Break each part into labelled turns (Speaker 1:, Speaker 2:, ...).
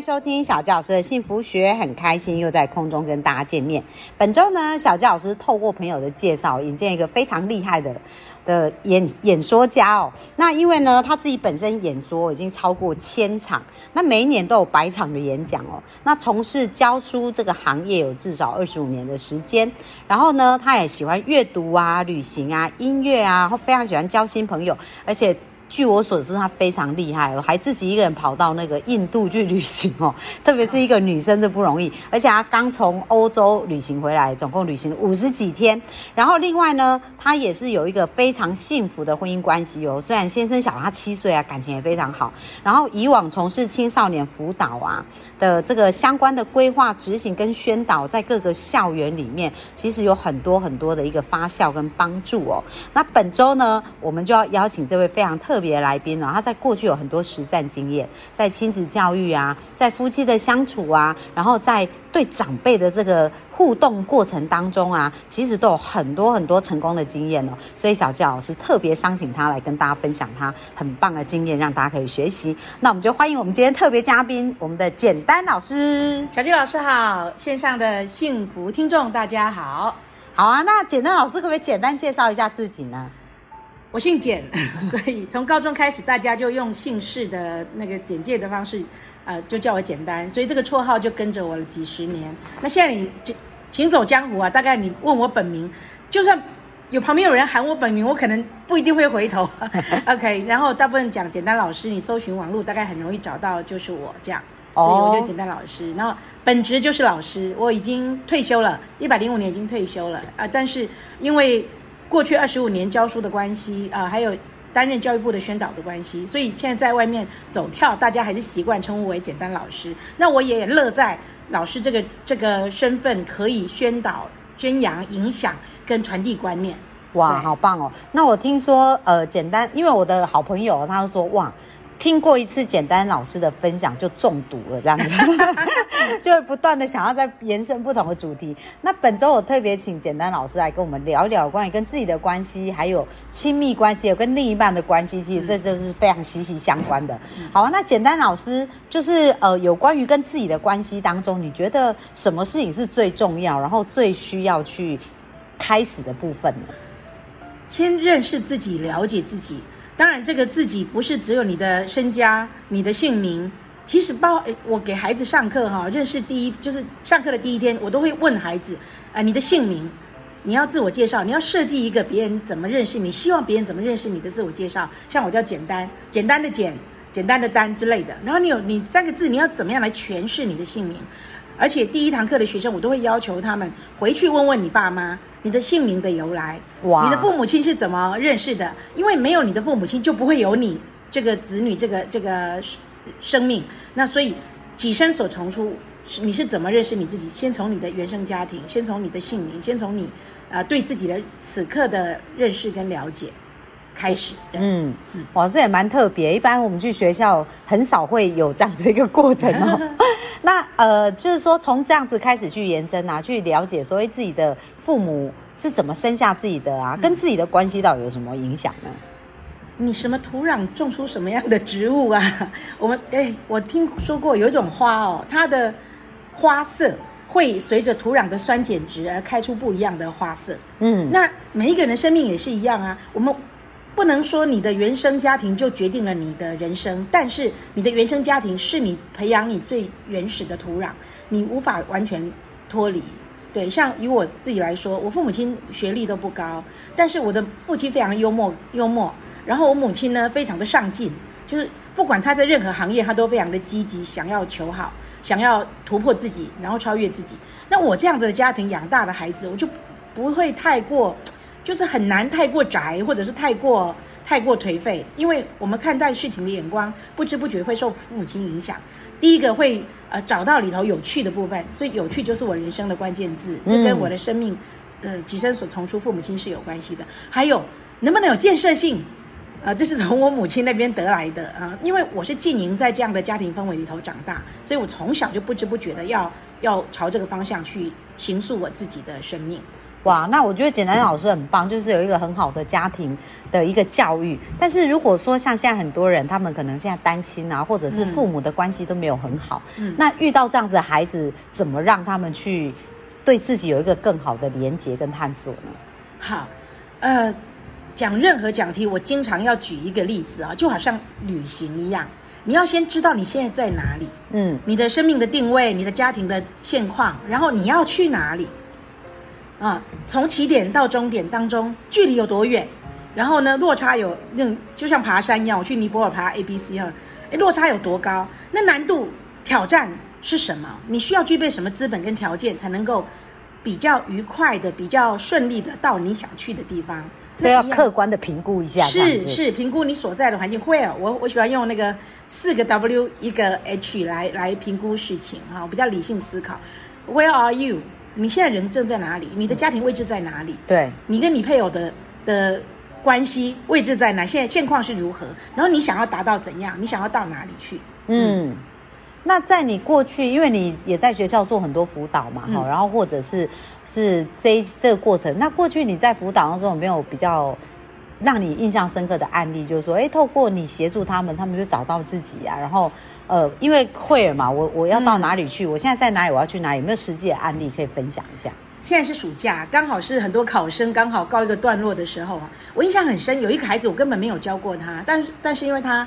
Speaker 1: 收听小教师的幸福学，很开心又在空中跟大家见面。本周呢，小教老师透过朋友的介绍，引荐一个非常厉害的的演演说家哦。那因为呢，他自己本身演说已经超过千场，那每一年都有百场的演讲哦。那从事教书这个行业有至少二十五年的时间。然后呢，他也喜欢阅读啊、旅行啊、音乐啊，然后非常喜欢交新朋友，而且。据我所知，他非常厉害哦，还自己一个人跑到那个印度去旅行哦。特别是一个女生，这不容易。而且她刚从欧洲旅行回来，总共旅行五十几天。然后另外呢，她也是有一个非常幸福的婚姻关系哦。虽然先生小她七岁啊，感情也非常好。然后以往从事青少年辅导啊的这个相关的规划、执行跟宣导，在各个校园里面，其实有很多很多的一个发酵跟帮助哦。那本周呢，我们就要邀请这位非常特。别来宾呢，他在过去有很多实战经验，在亲子教育啊，在夫妻的相处啊，然后在对长辈的这个互动过程当中啊，其实都有很多很多成功的经验哦。所以小教老师特别商请他来跟大家分享他很棒的经验，让大家可以学习。那我们就欢迎我们今天特别嘉宾，我们的简单老师。
Speaker 2: 小季老师好，线上的幸福听众大家好，
Speaker 1: 好啊。那简单老师可不可以简单介绍一下自己呢？
Speaker 2: 我姓简，所以从高中开始，大家就用姓氏的那个简介的方式，呃，就叫我简单，所以这个绰号就跟着我了几十年。那现在你行走江湖啊，大概你问我本名，就算有旁边有人喊我本名，我可能不一定会回头。OK，然后大部分讲简单老师，你搜寻网络大概很容易找到，就是我这样，所以我就简单老师。然后本职就是老师，我已经退休了，一百零五年已经退休了啊，但是因为。过去二十五年教书的关系啊，还有担任教育部的宣导的关系，所以现在在外面走跳，大家还是习惯称呼为简单老师。那我也乐在老师这个这个身份，可以宣导、宣扬、影响跟传递观念。
Speaker 1: 哇，好棒哦！那我听说，呃，简单，因为我的好朋友他说，哇。听过一次简单老师的分享就中毒了，这样子，就会不断的想要再延伸不同的主题。那本周我特别请简单老师来跟我们聊一聊关于跟自己的关系，还有亲密关系，有跟另一半的关系，其实这就是非常息息相关的。好啊，那简单老师就是呃，有关于跟自己的关系当中，你觉得什么事情是最重要，然后最需要去开始的部分呢？
Speaker 2: 先认识自己，了解自己。当然，这个自己不是只有你的身家、你的姓名。其实包我给孩子上课哈，认识第一就是上课的第一天，我都会问孩子，啊，你的姓名，你要自我介绍，你要设计一个别人怎么认识你，希望别人怎么认识你的自我介绍。像我叫简单，简单的简，简单的单之类的。然后你有你三个字，你要怎么样来诠释你的姓名？而且第一堂课的学生，我都会要求他们回去问问你爸妈。你的姓名的由来，哇！你的父母亲是怎么认识的？因为没有你的父母亲，就不会有你这个子女这个这个生命。那所以己身所从出，你是怎么认识你自己？先从你的原生家庭，先从你的姓名，先从你啊对自己的此刻的认识跟了解开始。嗯
Speaker 1: 嗯，哇，这也蛮特别。一般我们去学校很少会有这样子一个过程哦。那呃，就是说从这样子开始去延伸啊，去了解所谓自己的父母是怎么生下自己的啊，跟自己的关系到底有什么影响呢？
Speaker 2: 你什么土壤种出什么样的植物啊？我们哎，我听说过有一种花哦，它的花色会随着土壤的酸碱值而开出不一样的花色。嗯，那每一个人的生命也是一样啊，我们。不能说你的原生家庭就决定了你的人生，但是你的原生家庭是你培养你最原始的土壤，你无法完全脱离。对，像以我自己来说，我父母亲学历都不高，但是我的父亲非常幽默，幽默。然后我母亲呢，非常的上进，就是不管他在任何行业，他都非常的积极，想要求好，想要突破自己，然后超越自己。那我这样子的家庭养大的孩子，我就不会太过。就是很难太过宅，或者是太过太过颓废，因为我们看待事情的眼光，不知不觉会受父母亲影响。第一个会呃找到里头有趣的部分，所以有趣就是我人生的关键字，这跟我的生命呃几生所从出父母亲是有关系的。还有能不能有建设性？啊，这是从我母亲那边得来的啊，因为我是浸淫在这样的家庭氛围里头长大，所以我从小就不知不觉的要要朝这个方向去形塑我自己的生命。
Speaker 1: 哇，那我觉得简单老师很棒，就是有一个很好的家庭的一个教育。但是如果说像现在很多人，他们可能现在单亲啊，或者是父母的关系都没有很好，
Speaker 2: 嗯
Speaker 1: 那遇到这样子的孩子，怎么让他们去对自己有一个更好的连接跟探索呢？
Speaker 2: 好，呃，讲任何讲题，我经常要举一个例子啊，就好像旅行一样，你要先知道你现在在哪里，
Speaker 1: 嗯
Speaker 2: 你的生命的定位，你的家庭的现况，然后你要去哪里？啊，从起点到终点当中距离有多远？然后呢，落差有那就像爬山一样，我去尼泊尔爬 A、B、C 哈，哎，落差有多高？那难度挑战是什么？你需要具备什么资本跟条件才能够比较愉快的、比较顺利的到你想去的地方？
Speaker 1: 所以要客观的评估一下，
Speaker 2: 是是，评估你所在的环境。Where 我我喜欢用那个四个 W 一个 H 来来评估事情哈，我比较理性思考。Where are you？你现在人正在哪里？你的家庭位置在哪里？
Speaker 1: 对，
Speaker 2: 你跟你配偶的的关系位置在哪？现在现况是如何？然后你想要达到怎样？你想要到哪里去？
Speaker 1: 嗯。那在你过去，因为你也在学校做很多辅导嘛，哈、
Speaker 2: 嗯
Speaker 1: 然后或者是是这一这个过程，那过去你在辅导当中有没有比较让你印象深刻的案例？就是说，哎，透过你协助他们，他们就找到自己啊，然后呃，因为会儿嘛，我我要到哪里去？我现在在哪里？我要去哪里？有没有实际的案例可以分享一下？
Speaker 2: 现在是暑假，刚好是很多考生刚好告一个段落的时候啊。我印象很深，有一个孩子我根本没有教过他，但是但是因为他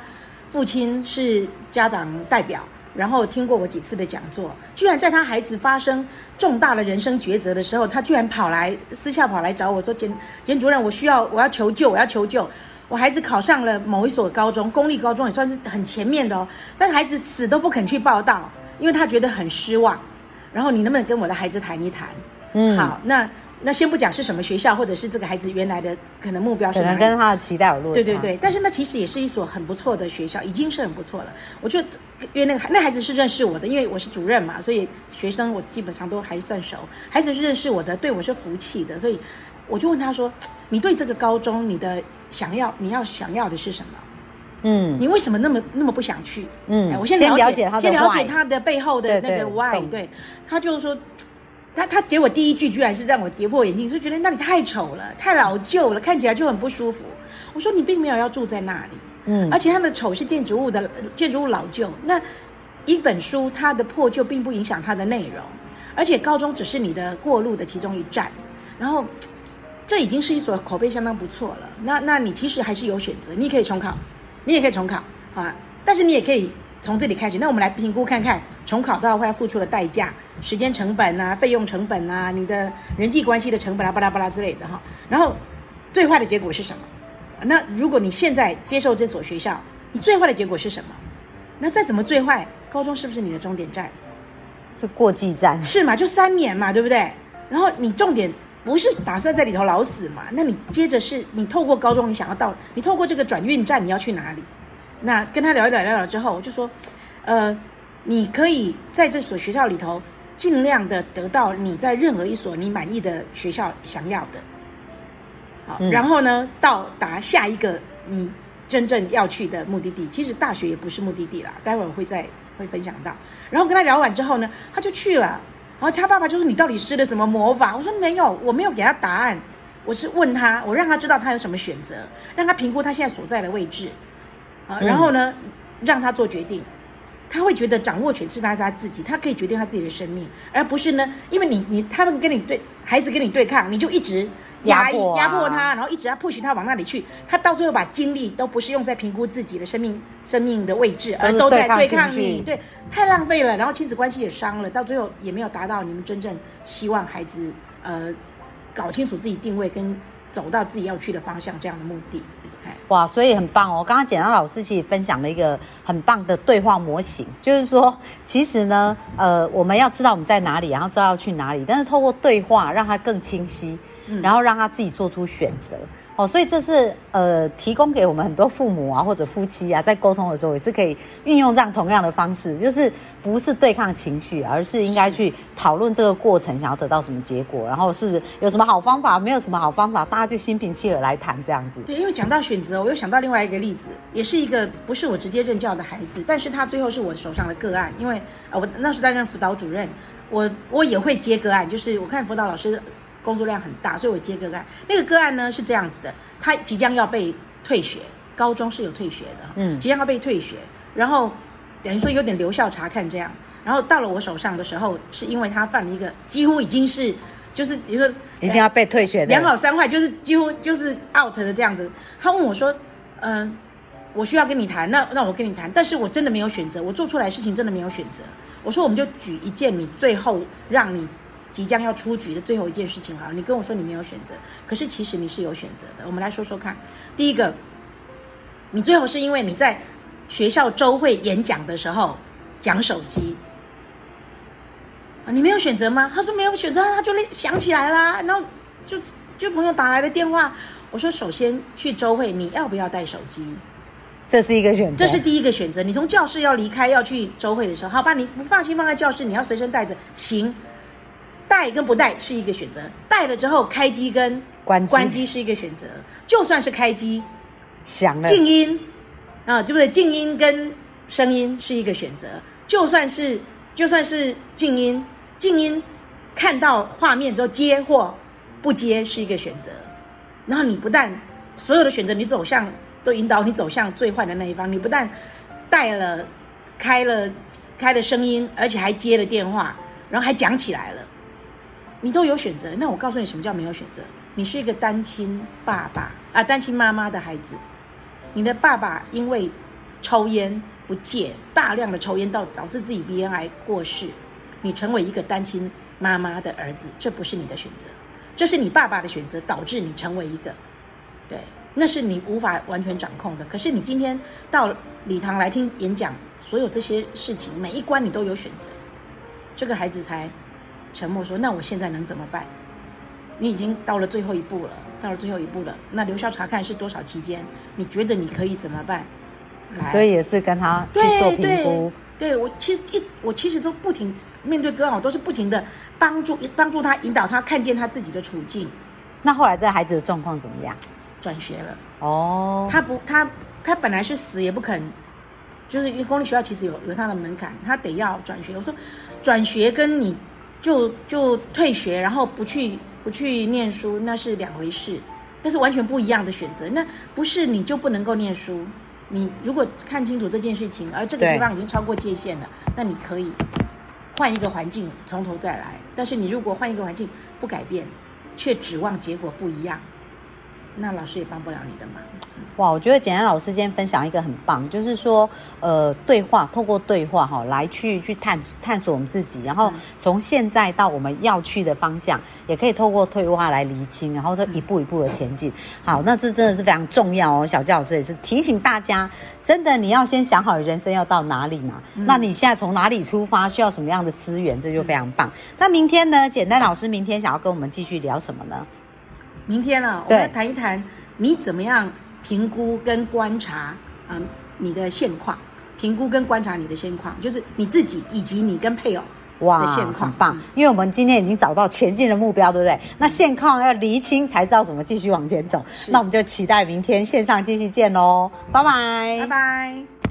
Speaker 2: 父亲是家长代表，然后听过我几次的讲座，居然在他孩子发生重大的人生抉择的时候，他居然跑来私下跑来找我说：“简简主任，我需要我要求救，我要求救。”我孩子考上了某一所高中，公立高中也算是很前面的哦，但是孩子死都不肯去报道，因为他觉得很失望。然后你能不能跟我的孩子谈一谈？
Speaker 1: 嗯，
Speaker 2: 好，那那先不讲是什么学校，或者是这个孩子原来的可能目标是。
Speaker 1: 跟他的期待有落差。
Speaker 2: 对对对，但是那其实也是一所很不错的学校，已经是很不错了。我就因为那个孩那孩子是认识我的，因为我是主任嘛，所以学生我基本上都还算熟。孩子是认识我的，对我是服气的，所以我就问他说：“你对这个高中你的想要，你要想要的是什么？
Speaker 1: 嗯
Speaker 2: 你为什么那么那么不想去？”
Speaker 1: 嗯
Speaker 2: 哎我先
Speaker 1: 先
Speaker 2: 了解
Speaker 1: 了解他的
Speaker 2: 先了解他的背后的那个 why，
Speaker 1: 懂
Speaker 2: 对，他就说。他他给我第一句居然是让我跌破眼镜，就觉得那里太丑了，太老旧了，看起来就很不舒服。我说你并没有要住在那里，
Speaker 1: 嗯
Speaker 2: 而且它的丑是建筑物的建筑物老旧。那一本书它的破旧并不影响它的内容，而且高中只是你的过路的其中一站，然后这已经是一所口碑相当不错了。那那你其实还是有选择，你可以重考，你也可以重考啊，但是你也可以从这里开始。那我们来评估看看重考到会要付出的代价、时间成本啊、费用成本啊、你的人际关系的成本啊、巴拉巴拉之类的哈。然后最坏的结果是什么？那如果你现在接受这所学校，你最坏的结果是什么？那再怎么最坏，高中是不是你的终点站？
Speaker 1: 是过继站。
Speaker 2: 是嘛？就三年嘛，对不对？然后你重点不是打算在里头老死嘛？那你接着是你透过高中，你想要到，你透过这个转运站，你要去哪里？那跟他聊一聊聊聊之后，我就说，呃，你可以在这所学校里头尽量的得到你在任何一所你满意的学校想要的。好，
Speaker 1: 嗯
Speaker 2: 然后呢，到达下一个你真正要去的目的地。其实大学也不是目的地啦，待会儿我会再会分享到。然后跟他聊完之后呢，他就去了。然后他爸爸就说：“你到底施了什么魔法？”我说：“没有，我没有给他答案，我是问他，我让他知道他有什么选择，让他评估他现在所在的位置，啊，
Speaker 1: 嗯。
Speaker 2: 然后呢，让他做决定。他会觉得掌握权是他他自己，他可以决定他自己的生命，而不是呢，因为你你他们跟你对孩子跟你对抗，你就一直压抑
Speaker 1: 压迫
Speaker 2: 他，然后一直要 push 他往那里去，他到最后把精力都不是用在评估自己的生命生命的位置，而
Speaker 1: 都
Speaker 2: 在
Speaker 1: 对抗
Speaker 2: 你，对，太浪费了，然后亲子关系也伤了，到最后也没有达到你们真正希望孩子呃搞清楚自己定位跟走到自己要去的方向这样的目的。哎，
Speaker 1: 哇，所以很棒哦！刚刚简单老师其实分享了一个很棒的对话模型，就是说，其实呢，呃，我们要知道我们在哪里，然后知道要去哪里，但是透过对话让它更清晰，
Speaker 2: 嗯
Speaker 1: 然后让他自己做出选择。哦，所以这是呃提供给我们很多父母啊或者夫妻啊在沟通的时候也是可以运用这样同样的方式，就是不是对抗情绪，而是应该去讨论这个过程想要得到什么结果，然后是有什么好方法，没有什么好方法，大家就心平气和来谈这样子。
Speaker 2: 对，因为讲到选择，我又想到另外一个例子，也是一个不是我直接任教的孩子，但是他最后是我手上的个案，因为呃我那时候担任辅导主任，我我也会接个案，就是我看辅导老师。工作量很大，所以我接个案。那个个案呢是这样子的，他即将要被退学，高中是有退学的，嗯，即将要被退学，然后等于说有点留校查看这样。然后到了我手上的时候，是因为他犯了一个几乎已经是就是比如说
Speaker 1: 一定要被退学的，
Speaker 2: 两好三坏，就是几乎就是 out 的这样子。他问我说：“嗯，我需要跟你谈，那那我跟你谈，但是我真的没有选择，我做出来事情真的没有选择。”我说：“我们就举一件你最后让你。”即将要出局的最后一件事情，哈，你跟我说你没有选择，可是其实你是有选择的。我们来说说看，第一个，你最后是因为你在学校周会演讲的时候讲手机啊，你没有选择吗？他说没有选择，他就想起来啦，然后就就朋友打来的电话，我说首先去周会你要不要带手机？
Speaker 1: 这是一个选
Speaker 2: 择，这是第一个选择。你从教室要离开要去周会的时候，好吧，你不放心放在教室，你要随身带着，行。带跟不带是一个选择，带了之后开机跟
Speaker 1: 关
Speaker 2: 关机是一个选择。就算是开机，
Speaker 1: 响了
Speaker 2: 静音啊，对不对？静音跟声音是一个选择。就算是就算是静音，静音看到画面之后接或不接是一个选择。然后你不但所有的选择你走向都引导你走向最坏的那一方，你不但带了开了开了声音，而且还接了电话，然后还讲起来了。你都有选择，那我告诉你什么叫没有选择？你是一个单亲爸爸啊，单亲妈妈的孩子，你的爸爸因为抽烟不戒，大量的抽烟到导致自己鼻咽癌过世，你成为一个单亲妈妈的儿子，这不是你的选择，这是你爸爸的选择，导致你成为一个，对，那是你无法完全掌控的。可是你今天到礼堂来听演讲，所有这些事情每一关你都有选择，这个孩子才。沉默说：“那我现在能怎么办？你已经到了最后一步了，到了最后一步了。那留校查看是多少期间？你觉得你可以怎么办？
Speaker 1: 所以也是跟他去做评估。
Speaker 2: 对我其实一我其实都不停面对哥，我都是不停的帮助帮助他，引导他看见他自己的处境。
Speaker 1: 那后来这孩子的状况怎么样？
Speaker 2: 转学了。哦，他不他他本来是死也不肯，就是因为公立学校其实有有他的门槛，他得要转学。我说转学跟你。就就退学，然后不去不去念书，那是两回事，那是完全不一样的选择。那不是你就不能够念书，你如果看清楚这件事情，而这个地方已经超过界限了，那你可以换一个环境从头再来。但是你如果换一个环境不改变，却指望结果不一样。那老师也帮不了你的忙。
Speaker 1: 哇，我觉得简单老师今天分享一个很棒，就是说，呃，对话，透过对话哈，来去去探探索我们自己，然后从现在到我们要去的方向，也可以透过对话来厘清，然后再一步一步的前进。好，那这真的是非常重要哦。小教老师也是提醒大家，真的你要先想好人生要到哪里嘛？那你现在从哪里出发，需要什么样的资源，这就非常棒。那明天呢？简单老师明天想要跟我们继续聊什么呢？
Speaker 2: 明天呢，我们谈一谈你怎么样评估跟观察啊你的现况，评估跟观察你的现况，就是你自己以及你跟配偶的现况。
Speaker 1: 很棒，因为我们今天已经找到前进的目标，对不对？那现况要厘清，才知道怎么继续往前走。那我们就期待明天线上继续见喽，拜拜，
Speaker 2: 拜拜。